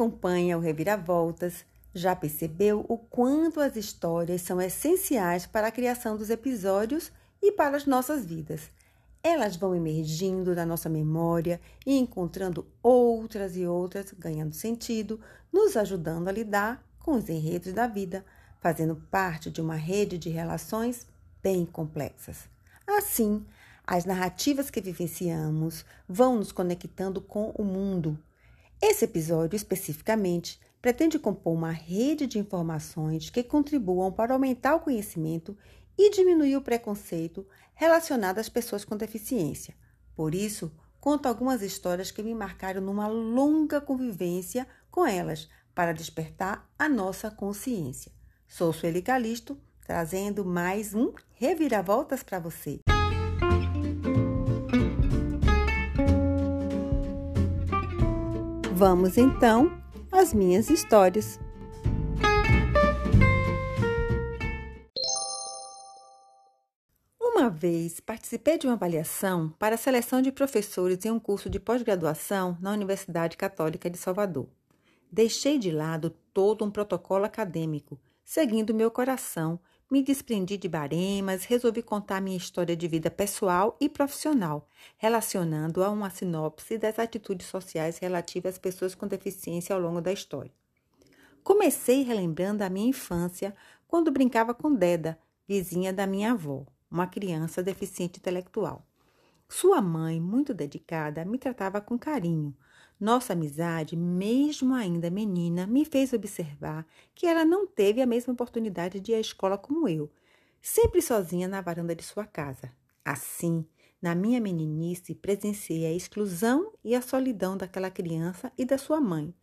acompanha o Reviravoltas já percebeu o quanto as histórias são essenciais para a criação dos episódios e para as nossas vidas. Elas vão emergindo da nossa memória e encontrando outras e outras, ganhando sentido, nos ajudando a lidar com os enredos da vida, fazendo parte de uma rede de relações bem complexas. Assim, as narrativas que vivenciamos vão nos conectando com o mundo. Esse episódio, especificamente, pretende compor uma rede de informações que contribuam para aumentar o conhecimento e diminuir o preconceito relacionado às pessoas com deficiência. Por isso, conto algumas histórias que me marcaram numa longa convivência com elas para despertar a nossa consciência. Sou Sueli Calisto, trazendo mais um Reviravoltas para você. Vamos então às minhas histórias. Uma vez participei de uma avaliação para a seleção de professores em um curso de pós-graduação na Universidade Católica de Salvador. Deixei de lado todo um protocolo acadêmico, seguindo meu coração me desprendi de baremas, resolvi contar minha história de vida pessoal e profissional, relacionando a uma sinopse das atitudes sociais relativas às pessoas com deficiência ao longo da história. Comecei relembrando a minha infância, quando brincava com Deda, vizinha da minha avó, uma criança deficiente intelectual. Sua mãe, muito dedicada, me tratava com carinho, nossa amizade, mesmo ainda menina, me fez observar que ela não teve a mesma oportunidade de ir à escola como eu, sempre sozinha na varanda de sua casa. Assim, na minha meninice, presenciei a exclusão e a solidão daquela criança e da sua mãe.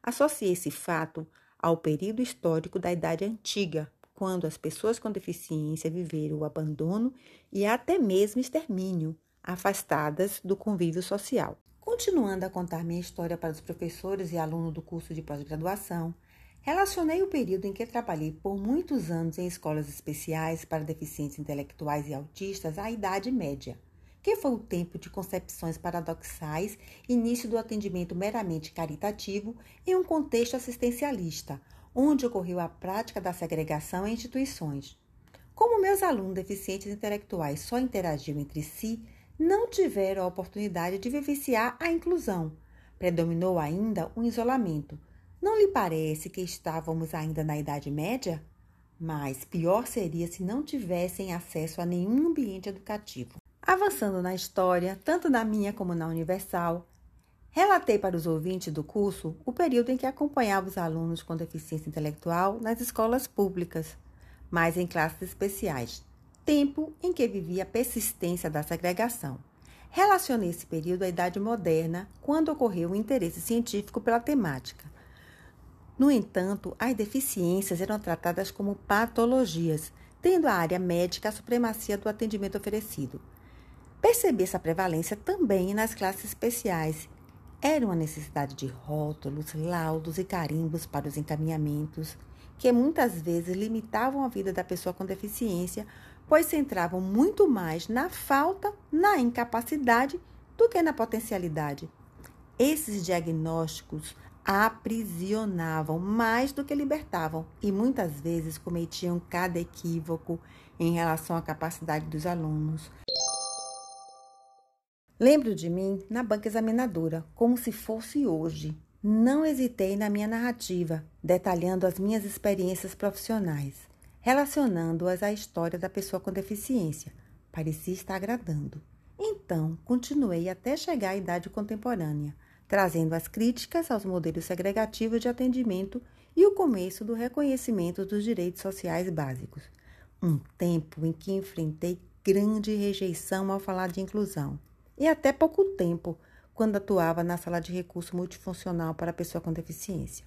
Associei esse fato ao período histórico da Idade Antiga, quando as pessoas com deficiência viveram o abandono e até mesmo extermínio, afastadas do convívio social. Continuando a contar minha história para os professores e alunos do curso de pós-graduação, relacionei o período em que trabalhei por muitos anos em escolas especiais para deficientes intelectuais e autistas à Idade Média, que foi o tempo de concepções paradoxais, início do atendimento meramente caritativo em um contexto assistencialista, onde ocorreu a prática da segregação em instituições. Como meus alunos deficientes intelectuais só interagiam entre si, não tiveram a oportunidade de vivenciar a inclusão. Predominou ainda o isolamento. Não lhe parece que estávamos ainda na Idade Média? Mas pior seria se não tivessem acesso a nenhum ambiente educativo. Avançando na história, tanto na minha como na Universal, relatei para os ouvintes do curso o período em que acompanhava os alunos com deficiência intelectual nas escolas públicas, mas em classes especiais, tempo em que vivia a persistência da segregação. Relacionei esse período à Idade Moderna, quando ocorreu o interesse científico pela temática. No entanto, as deficiências eram tratadas como patologias, tendo a área médica a supremacia do atendimento oferecido. Percebi essa prevalência também nas classes especiais. Era uma necessidade de rótulos, laudos e carimbos para os encaminhamentos, que muitas vezes limitavam a vida da pessoa com deficiência pois centravam muito mais na falta, na incapacidade, do que na potencialidade. Esses diagnósticos aprisionavam mais do que libertavam e muitas vezes cometiam cada equívoco em relação à capacidade dos alunos. Lembro de mim na banca examinadora, como se fosse hoje. Não hesitei na minha narrativa, detalhando as minhas experiências profissionais relacionando-as à história da pessoa com deficiência. Parecia estar agradando. Então, continuei até chegar à idade contemporânea, trazendo as críticas aos modelos segregativos de atendimento e o começo do reconhecimento dos direitos sociais básicos. Um tempo em que enfrentei grande rejeição ao falar de inclusão. E até pouco tempo, quando atuava na sala de recurso multifuncional para pessoa com deficiência.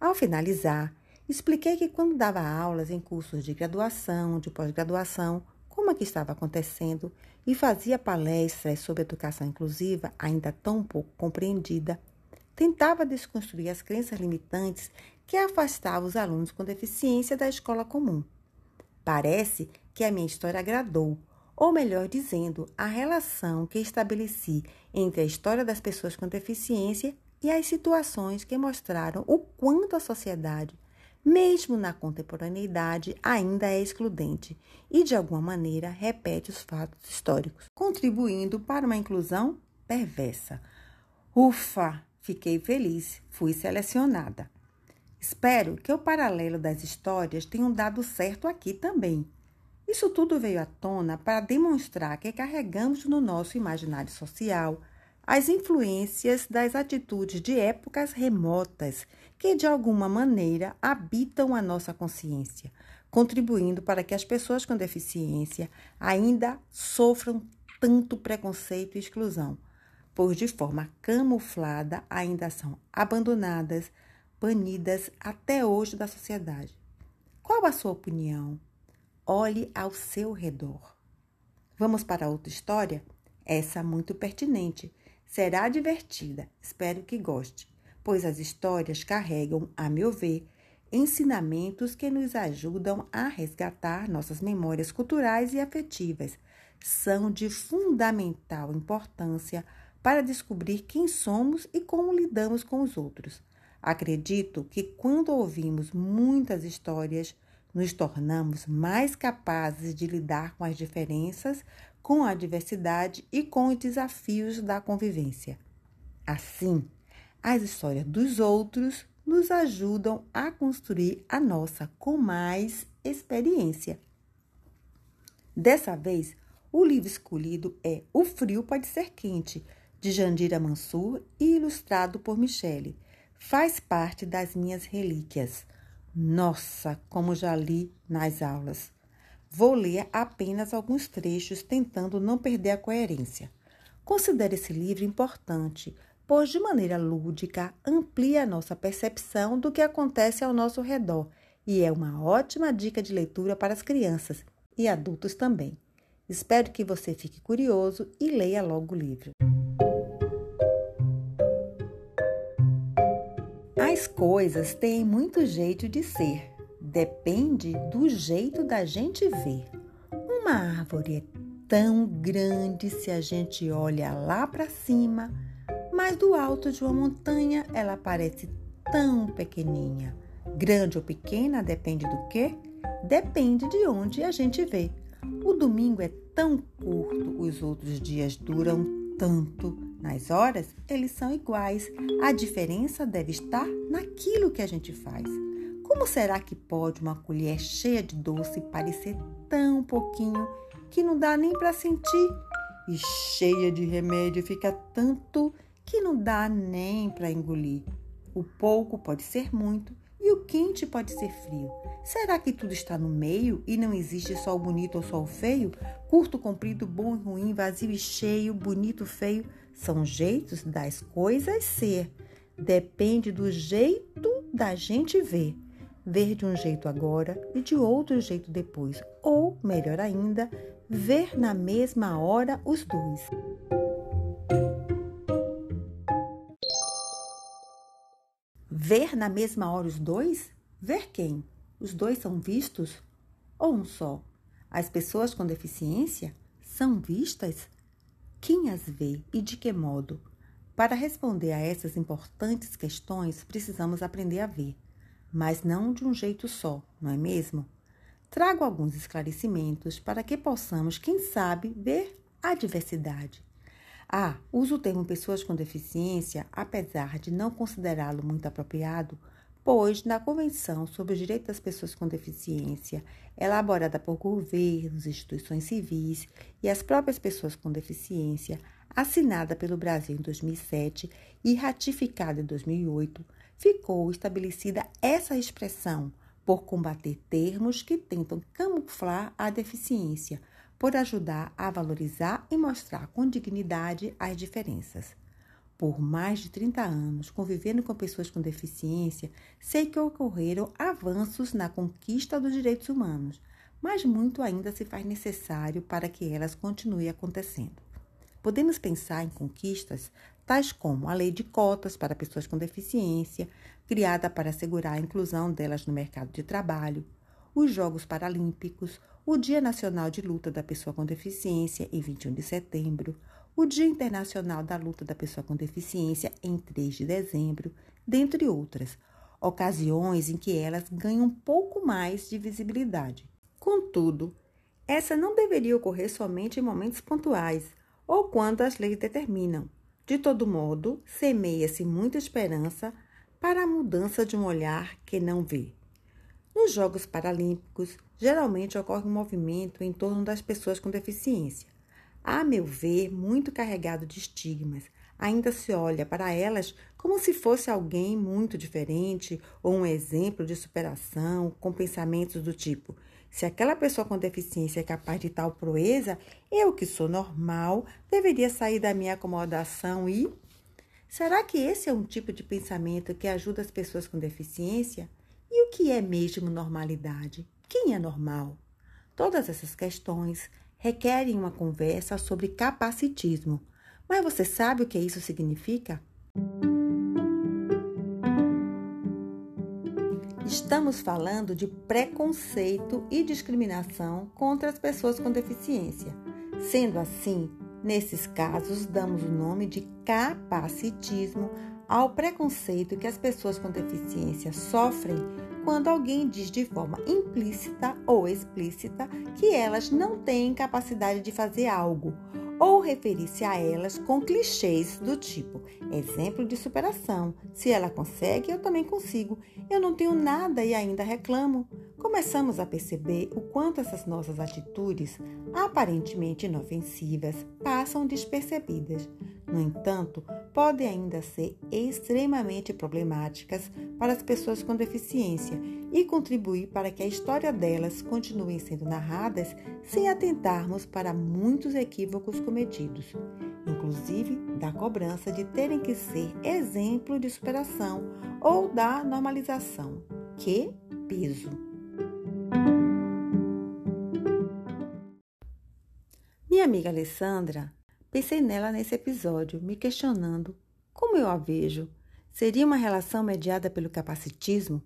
Ao finalizar, Expliquei que quando dava aulas em cursos de graduação, de pós-graduação, como aqui estava acontecendo, e fazia palestras sobre educação inclusiva, ainda tão pouco compreendida, tentava desconstruir as crenças limitantes que afastavam os alunos com deficiência da escola comum. Parece que a minha história agradou, ou melhor dizendo, a relação que estabeleci entre a história das pessoas com deficiência e as situações que mostraram o quanto a sociedade, mesmo na contemporaneidade, ainda é excludente e, de alguma maneira, repete os fatos históricos, contribuindo para uma inclusão perversa. Ufa! Fiquei feliz, fui selecionada. Espero que o paralelo das histórias tenha dado certo aqui também. Isso tudo veio à tona para demonstrar que carregamos no nosso imaginário social as influências das atitudes de épocas remotas que, de alguma maneira, habitam a nossa consciência, contribuindo para que as pessoas com deficiência ainda sofram tanto preconceito e exclusão, pois de forma camuflada ainda são abandonadas, banidas até hoje da sociedade. Qual a sua opinião? Olhe ao seu redor. Vamos para outra história? Essa muito pertinente. Será divertida. Espero que goste, pois as histórias carregam, a meu ver, ensinamentos que nos ajudam a resgatar nossas memórias culturais e afetivas. São de fundamental importância para descobrir quem somos e como lidamos com os outros. Acredito que quando ouvimos muitas histórias, nos tornamos mais capazes de lidar com as diferenças, com a diversidade e com os desafios da convivência. Assim, as histórias dos outros nos ajudam a construir a nossa com mais experiência. Dessa vez, o livro escolhido é O Frio Pode Ser Quente, de Jandira Mansur e ilustrado por Michele. Faz parte das minhas relíquias. Nossa, como já li nas aulas. Vou ler apenas alguns trechos tentando não perder a coerência. Considere esse livro importante, pois de maneira lúdica amplia a nossa percepção do que acontece ao nosso redor e é uma ótima dica de leitura para as crianças e adultos também. Espero que você fique curioso e leia logo o livro. As coisas têm muito jeito de ser. Depende do jeito da gente ver. Uma árvore é tão grande se a gente olha lá para cima, mas do alto de uma montanha ela parece tão pequeninha. Grande ou pequena depende do quê? Depende de onde a gente vê. O domingo é tão curto, os outros dias duram tanto. Nas horas, eles são iguais. A diferença deve estar naquilo que a gente faz. Como será que pode uma colher cheia de doce parecer tão pouquinho que não dá nem para sentir? E cheia de remédio fica tanto que não dá nem para engolir. O pouco pode ser muito e o quente pode ser frio. Será que tudo está no meio e não existe só o bonito ou só o feio? Curto, comprido, bom e ruim, vazio e cheio, bonito, feio? São jeitos das coisas ser. Depende do jeito da gente ver. Ver de um jeito agora e de outro jeito depois. Ou, melhor ainda, ver na mesma hora os dois. Ver na mesma hora os dois? Ver quem? Os dois são vistos? Ou um só? As pessoas com deficiência são vistas? Quem as vê e de que modo? Para responder a essas importantes questões, precisamos aprender a ver, mas não de um jeito só, não é mesmo? Trago alguns esclarecimentos para que possamos, quem sabe, ver a diversidade. Ah, uso o termo pessoas com deficiência, apesar de não considerá-lo muito apropriado, pois na Convenção sobre os Direitos das Pessoas com Deficiência, elaborada por governos, instituições civis e as próprias pessoas com deficiência, assinada pelo Brasil em 2007 e ratificada em 2008, ficou estabelecida essa expressão por combater termos que tentam camuflar a deficiência, por ajudar a valorizar e mostrar com dignidade as diferenças. Por mais de 30 anos, convivendo com pessoas com deficiência, sei que ocorreram avanços na conquista dos direitos humanos, mas muito ainda se faz necessário para que elas continuem acontecendo. Podemos pensar em conquistas tais como a lei de cotas para pessoas com deficiência, criada para assegurar a inclusão delas no mercado de trabalho, os Jogos Paralímpicos, o Dia Nacional de Luta da Pessoa com Deficiência, em 21 de setembro, o Dia Internacional da Luta da Pessoa com Deficiência em 3 de dezembro, dentre outras, ocasiões em que elas ganham um pouco mais de visibilidade. Contudo, essa não deveria ocorrer somente em momentos pontuais ou quando as leis determinam. De todo modo, semeia-se muita esperança para a mudança de um olhar que não vê. Nos Jogos Paralímpicos, geralmente ocorre um movimento em torno das pessoas com deficiência. A meu ver, muito carregado de estigmas. Ainda se olha para elas como se fosse alguém muito diferente ou um exemplo de superação, com pensamentos do tipo: se aquela pessoa com deficiência é capaz de tal proeza, eu que sou normal deveria sair da minha acomodação e. Será que esse é um tipo de pensamento que ajuda as pessoas com deficiência? E o que é mesmo normalidade? Quem é normal? Todas essas questões requerem uma conversa sobre capacitismo. Mas você sabe o que isso significa? Estamos falando de preconceito e discriminação contra as pessoas com deficiência. Sendo assim, nesses casos, damos o nome de capacitismo ao preconceito que as pessoas com deficiência sofrem quando alguém diz de forma implícita ou explícita que elas não têm capacidade de fazer algo, ou referir-se a elas com clichês do tipo: exemplo de superação. Se ela consegue, eu também consigo. Eu não tenho nada e ainda reclamo. Começamos a perceber o quanto essas nossas atitudes, aparentemente inofensivas, passam despercebidas. No entanto, podem ainda ser extremamente problemáticas para as pessoas com deficiência e contribuir para que a história delas continue sendo narradas sem atentarmos para muitos equívocos cometidos, inclusive da cobrança de terem que ser exemplo de superação ou da normalização. Que peso! Minha amiga Alessandra Pensei nela nesse episódio, me questionando como eu a vejo. Seria uma relação mediada pelo capacitismo?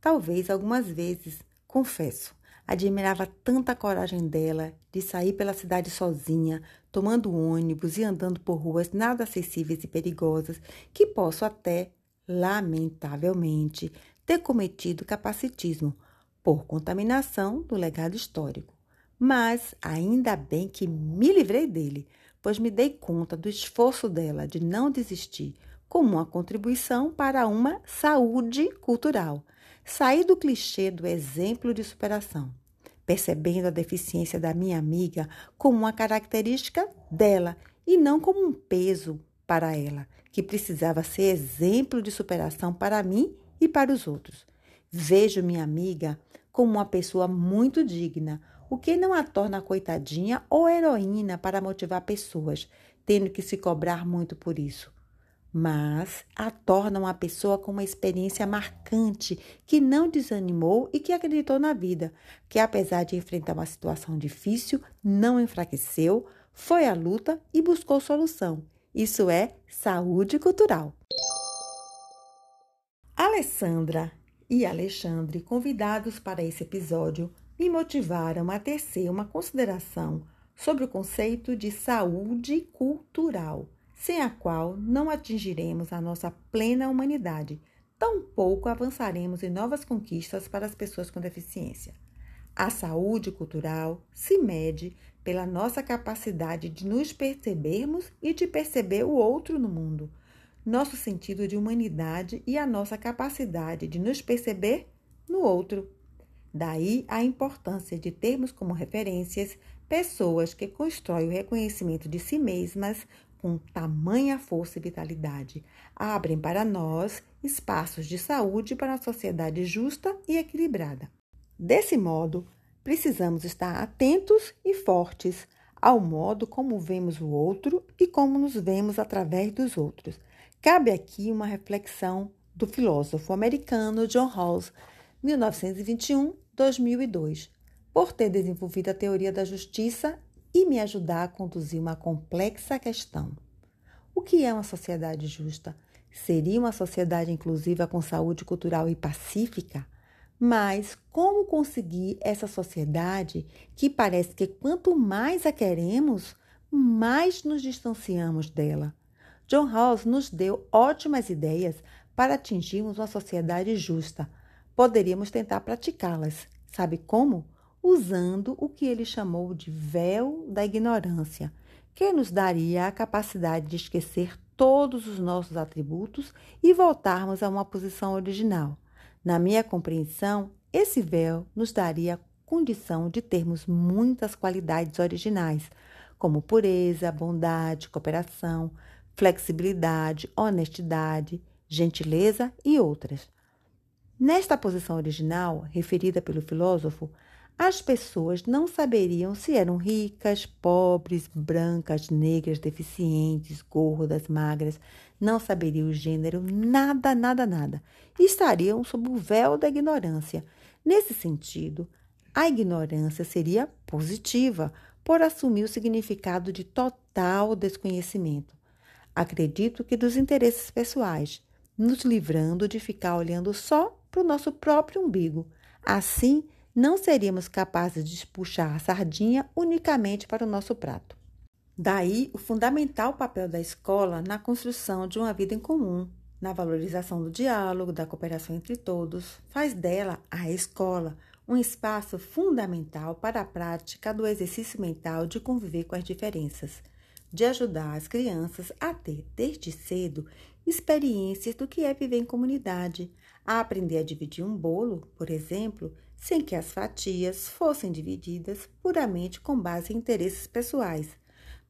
Talvez algumas vezes, confesso. Admirava tanta coragem dela de sair pela cidade sozinha, tomando ônibus e andando por ruas nada acessíveis e perigosas, que posso até, lamentavelmente, ter cometido capacitismo por contaminação do legado histórico. Mas ainda bem que me livrei dele, pois me dei conta do esforço dela de não desistir como uma contribuição para uma saúde cultural. Saí do clichê do exemplo de superação, percebendo a deficiência da minha amiga como uma característica dela e não como um peso para ela, que precisava ser exemplo de superação para mim e para os outros. Vejo minha amiga como uma pessoa muito digna, o que não a torna coitadinha ou heroína para motivar pessoas, tendo que se cobrar muito por isso. Mas a torna uma pessoa com uma experiência marcante, que não desanimou e que acreditou na vida, que apesar de enfrentar uma situação difícil, não enfraqueceu, foi à luta e buscou solução. Isso é saúde cultural. Alessandra e Alexandre, convidados para esse episódio, me motivaram a tecer uma consideração sobre o conceito de saúde cultural, sem a qual não atingiremos a nossa plena humanidade, tampouco avançaremos em novas conquistas para as pessoas com deficiência. A saúde cultural se mede pela nossa capacidade de nos percebermos e de perceber o outro no mundo, nosso sentido de humanidade e a nossa capacidade de nos perceber no outro. Daí a importância de termos como referências pessoas que constroem o reconhecimento de si mesmas com tamanha força e vitalidade, abrem para nós espaços de saúde para uma sociedade justa e equilibrada. Desse modo, precisamos estar atentos e fortes ao modo como vemos o outro e como nos vemos através dos outros. Cabe aqui uma reflexão do filósofo americano John Rawls 1921-2002, por ter desenvolvido a teoria da justiça e me ajudar a conduzir uma complexa questão. O que é uma sociedade justa? Seria uma sociedade inclusiva com saúde cultural e pacífica? Mas como conseguir essa sociedade que parece que quanto mais a queremos, mais nos distanciamos dela. John Rawls nos deu ótimas ideias para atingirmos uma sociedade justa. Poderíamos tentar praticá-las. Sabe como? Usando o que ele chamou de véu da ignorância, que nos daria a capacidade de esquecer todos os nossos atributos e voltarmos a uma posição original. Na minha compreensão, esse véu nos daria a condição de termos muitas qualidades originais, como pureza, bondade, cooperação, flexibilidade, honestidade, gentileza e outras. Nesta posição original, referida pelo filósofo, as pessoas não saberiam se eram ricas, pobres, brancas, negras, deficientes, gordas, magras, não saberiam o gênero, nada, nada, nada. Estariam sob o véu da ignorância. Nesse sentido, a ignorância seria positiva, por assumir o significado de total desconhecimento. Acredito que dos interesses pessoais, nos livrando de ficar olhando só para o nosso próprio umbigo. Assim, não seríamos capazes de puxar a sardinha unicamente para o nosso prato. Daí o fundamental papel da escola na construção de uma vida em comum, na valorização do diálogo, da cooperação entre todos, faz dela, a escola, um espaço fundamental para a prática do exercício mental de conviver com as diferenças, de ajudar as crianças a ter, desde cedo, experiências do que é viver em comunidade, a aprender a dividir um bolo, por exemplo, sem que as fatias fossem divididas puramente com base em interesses pessoais,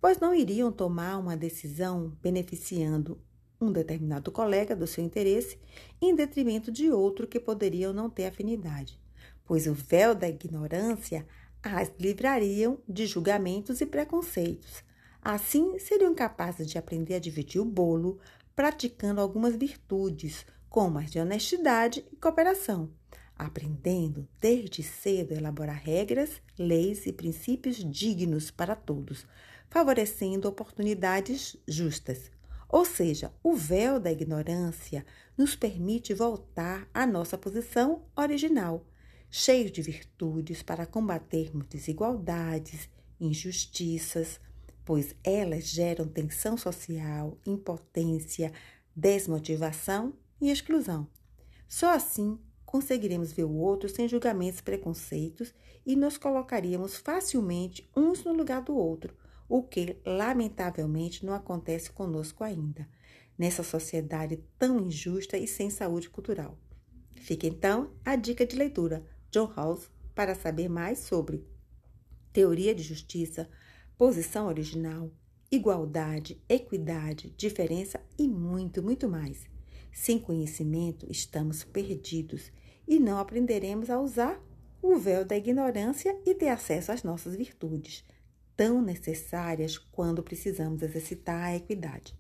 pois não iriam tomar uma decisão beneficiando um determinado colega do seu interesse em detrimento de outro que poderiam não ter afinidade, pois o véu da ignorância as livrariam de julgamentos e preconceitos. Assim, seriam capazes de aprender a dividir o bolo, praticando algumas virtudes, como as de honestidade e cooperação, aprendendo desde cedo a elaborar regras, leis e princípios dignos para todos, favorecendo oportunidades justas. Ou seja, o véu da ignorância nos permite voltar à nossa posição original, cheio de virtudes para combatermos desigualdades, injustiças, pois elas geram tensão social, impotência, desmotivação e exclusão. Só assim conseguiremos ver o outro sem julgamentos e preconceitos e nos colocaríamos facilmente uns no lugar do outro, o que, lamentavelmente, não acontece conosco ainda, nessa sociedade tão injusta e sem saúde cultural. Fica então a dica de leitura, John Rawls, para saber mais sobre teoria de justiça, posição original, igualdade, equidade, diferença e muito, muito mais. Sem conhecimento, estamos perdidos e não aprenderemos a usar o véu da ignorância e ter acesso às nossas virtudes, tão necessárias quando precisamos exercitar a equidade.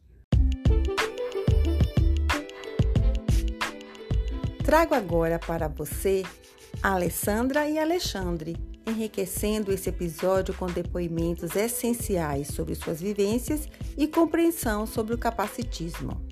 Trago agora para você Alessandra e Alexandre enriquecendo esse episódio com depoimentos essenciais sobre suas vivências e compreensão sobre o capacitismo.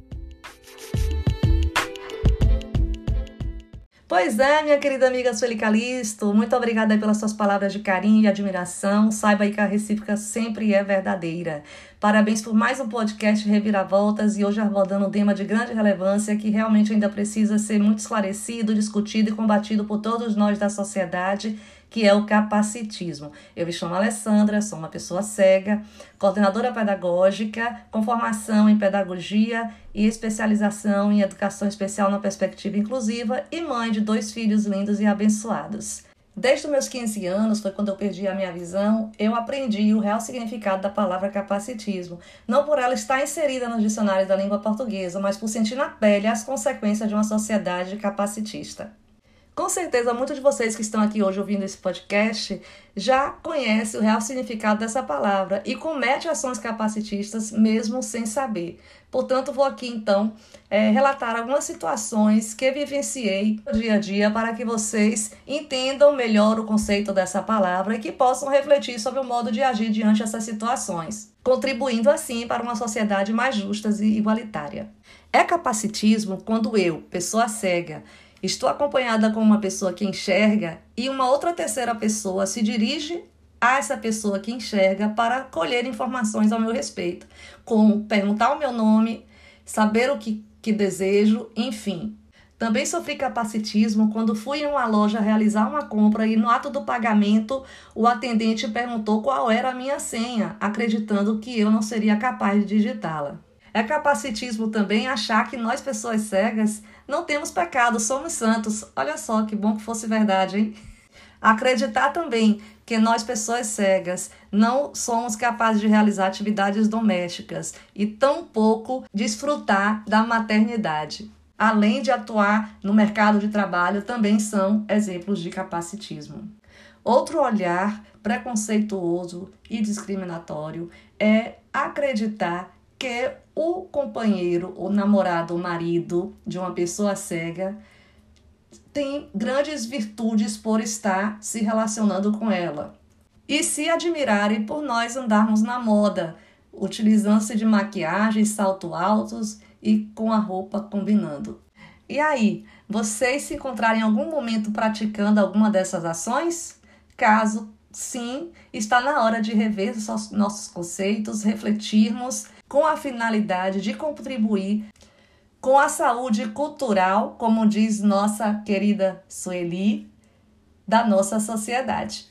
Pois é, minha querida amiga Sueli Calisto, muito obrigada pelas suas palavras de carinho e admiração. Saiba aí que a recíproca sempre é verdadeira. Parabéns por mais um podcast Reviravoltas e hoje abordando um tema de grande relevância que realmente ainda precisa ser muito esclarecido, discutido e combatido por todos nós da sociedade que é o capacitismo. Eu me chamo Alessandra, sou uma pessoa cega, coordenadora pedagógica, com formação em pedagogia e especialização em educação especial na perspectiva inclusiva e mãe de dois filhos lindos e abençoados. Desde os meus 15 anos, foi quando eu perdi a minha visão, eu aprendi o real significado da palavra capacitismo. Não por ela estar inserida nos dicionários da língua portuguesa, mas por sentir na pele as consequências de uma sociedade capacitista. Com certeza, muitos de vocês que estão aqui hoje ouvindo esse podcast já conhecem o real significado dessa palavra e comete ações capacitistas mesmo sem saber. Portanto, vou aqui então é, relatar algumas situações que vivenciei no dia a dia para que vocês entendam melhor o conceito dessa palavra e que possam refletir sobre o modo de agir diante dessas situações, contribuindo assim para uma sociedade mais justa e igualitária. É capacitismo quando eu, pessoa cega, Estou acompanhada com uma pessoa que enxerga e uma outra terceira pessoa se dirige a essa pessoa que enxerga para colher informações ao meu respeito, como perguntar o meu nome, saber o que, que desejo, enfim. Também sofri capacitismo quando fui em uma loja realizar uma compra e no ato do pagamento o atendente perguntou qual era a minha senha, acreditando que eu não seria capaz de digitá-la. É capacitismo também achar que nós, pessoas cegas, não temos pecado, somos santos. Olha só que bom que fosse verdade, hein? Acreditar também que nós, pessoas cegas, não somos capazes de realizar atividades domésticas e tampouco desfrutar da maternidade além de atuar no mercado de trabalho, também são exemplos de capacitismo. Outro olhar preconceituoso e discriminatório é acreditar que o companheiro, o namorado, o marido de uma pessoa cega tem grandes virtudes por estar se relacionando com ela. E se admirarem por nós andarmos na moda, utilizando-se de maquiagem, salto altos e com a roupa combinando. E aí, vocês se encontrarem em algum momento praticando alguma dessas ações? Caso sim, está na hora de rever os nossos conceitos, refletirmos com a finalidade de contribuir com a saúde cultural, como diz nossa querida Sueli, da nossa sociedade.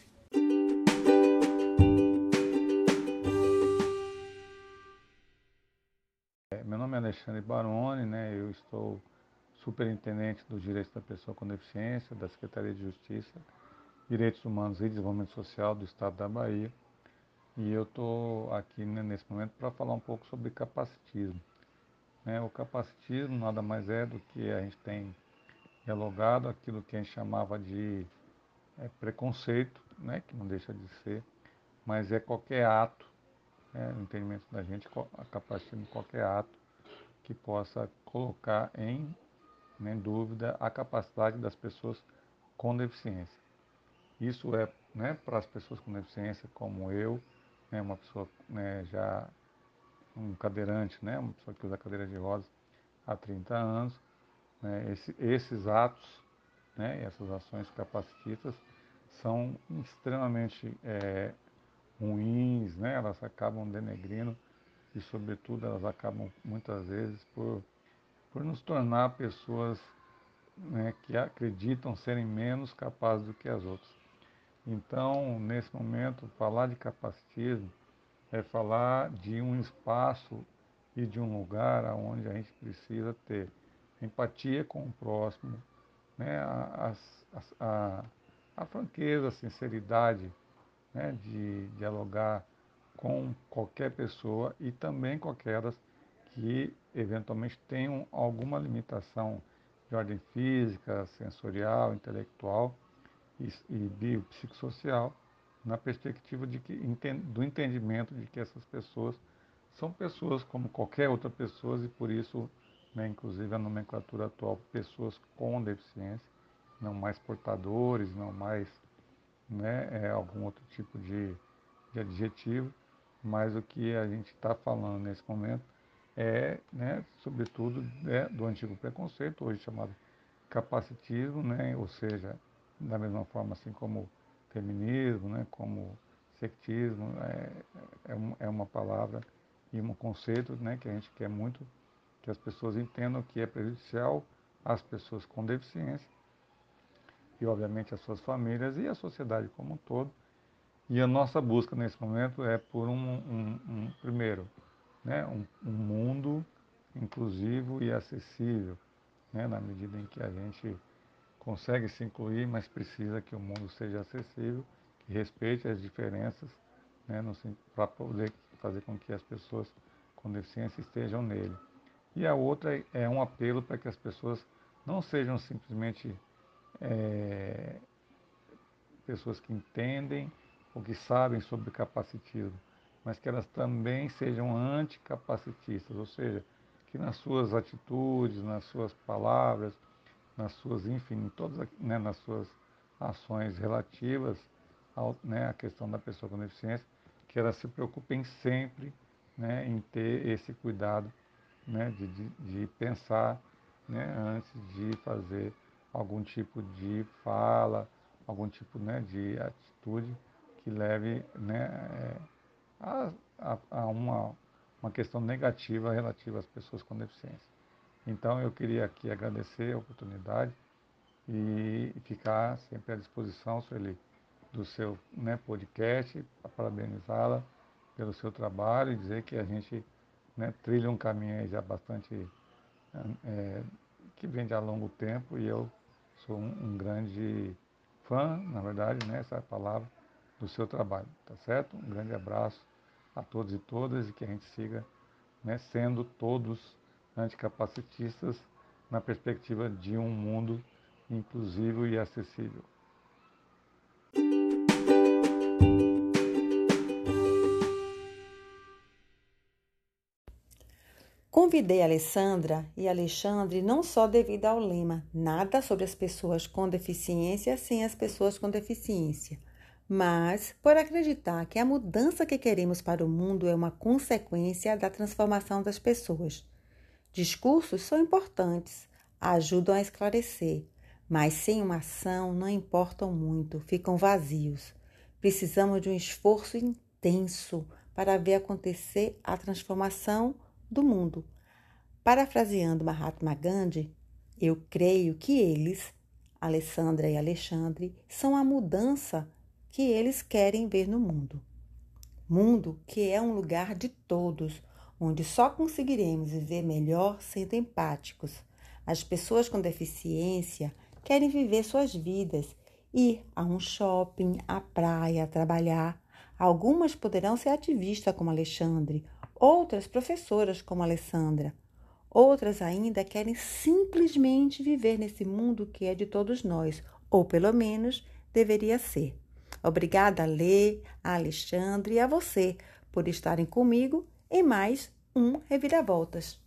Meu nome é Alexandre Baroni, né? Eu estou superintendente dos direitos da pessoa com deficiência, da Secretaria de Justiça, Direitos Humanos e Desenvolvimento Social do Estado da Bahia. E eu estou aqui né, nesse momento para falar um pouco sobre capacitismo. Né? O capacitismo nada mais é do que a gente tem dialogado aquilo que a gente chamava de é, preconceito, né? que não deixa de ser, mas é qualquer ato, né? no entendimento da gente, a capacitismo qualquer ato que possa colocar em nem dúvida, a capacidade das pessoas com deficiência. Isso é né, para as pessoas com deficiência, como eu, né, uma pessoa né, já um cadeirante, né, uma pessoa que usa cadeira de rodas há 30 anos, né, esse, esses atos, né, essas ações capacitistas são extremamente é, ruins, né, elas acabam denegrindo e, sobretudo, elas acabam muitas vezes por por nos tornar pessoas né, que acreditam serem menos capazes do que as outras. Então, nesse momento, falar de capacitismo é falar de um espaço e de um lugar onde a gente precisa ter empatia com o próximo, né, a, a, a, a franqueza, a sinceridade né, de dialogar com qualquer pessoa e também com aquelas que eventualmente tenham alguma limitação de ordem física, sensorial, intelectual e, biopsicossocial, na perspectiva de que, do entendimento de que essas pessoas são pessoas como qualquer outra pessoa e por isso, né, inclusive a nomenclatura atual, pessoas com deficiência, não mais portadores, não mais né, é, algum outro tipo de, de adjetivo, mas o que a gente está falando nesse momento é, né, sobretudo, né, do antigo preconceito, hoje chamado capacitismo, né, ou seja, da mesma forma assim como feminismo, né, como sectismo, é, é, é uma palavra e um conceito né, que a gente quer muito que as pessoas entendam que é prejudicial às pessoas com deficiência e, obviamente, às suas famílias e à sociedade como um todo. E a nossa busca nesse momento é por um, um, um primeiro, né, um, um mundo inclusivo e acessível, né, na medida em que a gente consegue se incluir, mas precisa que o mundo seja acessível, que respeite as diferenças, né, para poder fazer com que as pessoas com deficiência estejam nele. E a outra é um apelo para que as pessoas não sejam simplesmente é, pessoas que entendem ou que sabem sobre capacitismo, mas que elas também sejam anticapacitistas, ou seja, que nas suas atitudes, nas suas palavras, nas suas, enfim, todas, né, nas suas ações relativas né, à questão da pessoa com deficiência, que elas se preocupem sempre né, em ter esse cuidado né, de, de, de pensar né, antes de fazer algum tipo de fala, algum tipo né, de atitude que leve né, é, a, a, a uma, uma questão negativa relativa às pessoas com deficiência. Então eu queria aqui agradecer a oportunidade e ficar sempre à disposição, Sueli, do seu né, podcast, para parabenizá-la pelo seu trabalho e dizer que a gente né, trilha um caminho já bastante é, que vem de há longo tempo e eu sou um, um grande fã, na verdade, né, essa é a palavra, do seu trabalho, tá certo? Um grande abraço a todos e todas e que a gente siga né, sendo todos anticapacitistas na perspectiva de um mundo inclusivo e acessível. Convidei Alessandra e Alexandre não só devido ao lema Nada sobre as pessoas com deficiência sem as pessoas com deficiência, mas por acreditar que a mudança que queremos para o mundo é uma consequência da transformação das pessoas. Discursos são importantes, ajudam a esclarecer, mas sem uma ação não importam muito, ficam vazios. Precisamos de um esforço intenso para ver acontecer a transformação do mundo. Parafraseando Mahatma Gandhi, eu creio que eles, Alessandra e Alexandre, são a mudança que eles querem ver no mundo. Mundo que é um lugar de todos, onde só conseguiremos viver melhor sendo empáticos. As pessoas com deficiência querem viver suas vidas, ir a um shopping, à praia, trabalhar. Algumas poderão ser ativistas como Alexandre, outras professoras como Alessandra. Outras ainda querem simplesmente viver nesse mundo que é de todos nós, ou pelo menos deveria ser. Obrigada a Lê, a Alexandre e a você por estarem comigo em mais um Reviravoltas.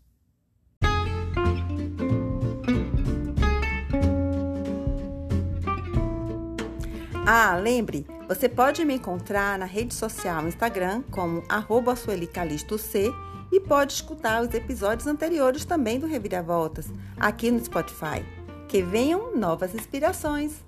Ah, lembre, você pode me encontrar na rede social Instagram como arroba C e pode escutar os episódios anteriores também do Reviravoltas, aqui no Spotify. Que venham novas inspirações!